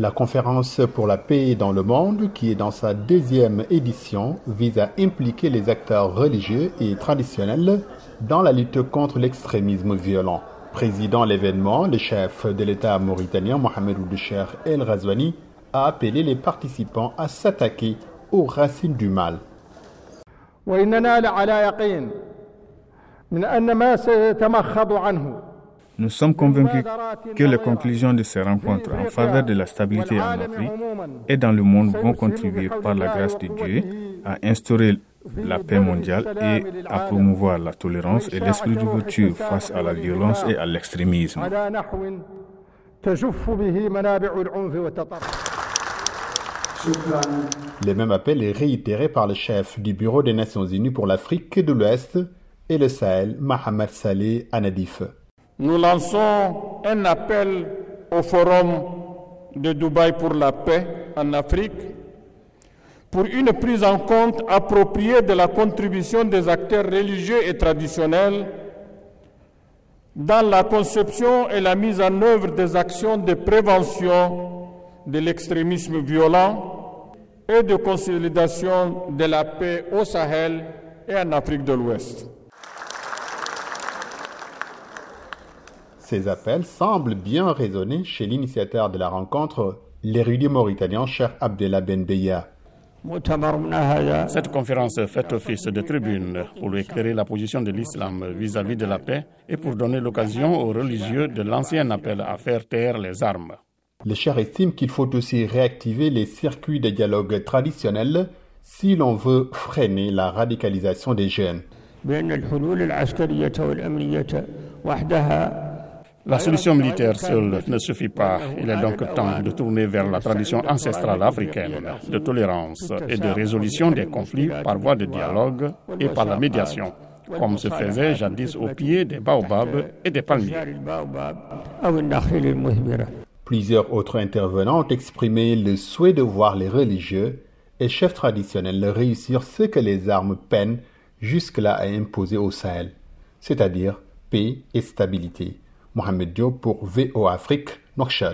La conférence pour la paix dans le monde, qui est dans sa deuxième édition, vise à impliquer les acteurs religieux et traditionnels dans la lutte contre l'extrémisme violent. Président l'événement, le chef de l'État mauritanien Mohamed Oudoucher El Razouani a appelé les participants à s'attaquer aux racines du mal. Nous sommes convaincus que les conclusions de ces rencontres en faveur de la stabilité en Afrique et dans le monde vont contribuer par la grâce de Dieu à instaurer la paix mondiale et à promouvoir la tolérance et l'esprit d'ouverture face à la violence et à l'extrémisme. Le même appel est réitéré par le chef du Bureau des Nations Unies pour l'Afrique de l'Ouest et le Sahel, Mohamed Saleh Anadif nous lançons un appel au Forum de Dubaï pour la paix en Afrique pour une prise en compte appropriée de la contribution des acteurs religieux et traditionnels dans la conception et la mise en œuvre des actions de prévention de l'extrémisme violent et de consolidation de la paix au Sahel et en Afrique de l'Ouest. Ces appels semblent bien résonner chez l'initiateur de la rencontre, l'érudit mauritanien Cheikh Abdellah Ben Beya. Cette conférence fait office de tribune pour éclairer la position de l'islam vis-à-vis de la paix et pour donner l'occasion aux religieux de l'ancien appel à faire taire les armes. Le cher estime qu'il faut aussi réactiver les circuits de dialogue traditionnels si l'on veut freiner la radicalisation des jeunes. La solution militaire seule ne suffit pas. Il est donc temps de tourner vers la tradition ancestrale africaine de tolérance et de résolution des conflits par voie de dialogue et par la médiation, comme se faisait jadis au pied des baobabs et des palmiers. Plusieurs autres intervenants ont exprimé le souhait de voir les religieux et chefs traditionnels réussir ce que les armes peinent jusque-là à imposer au Sahel, c'est-à-dire paix et stabilité. Mohamed Diop pour VO Afrique, Nouakchott.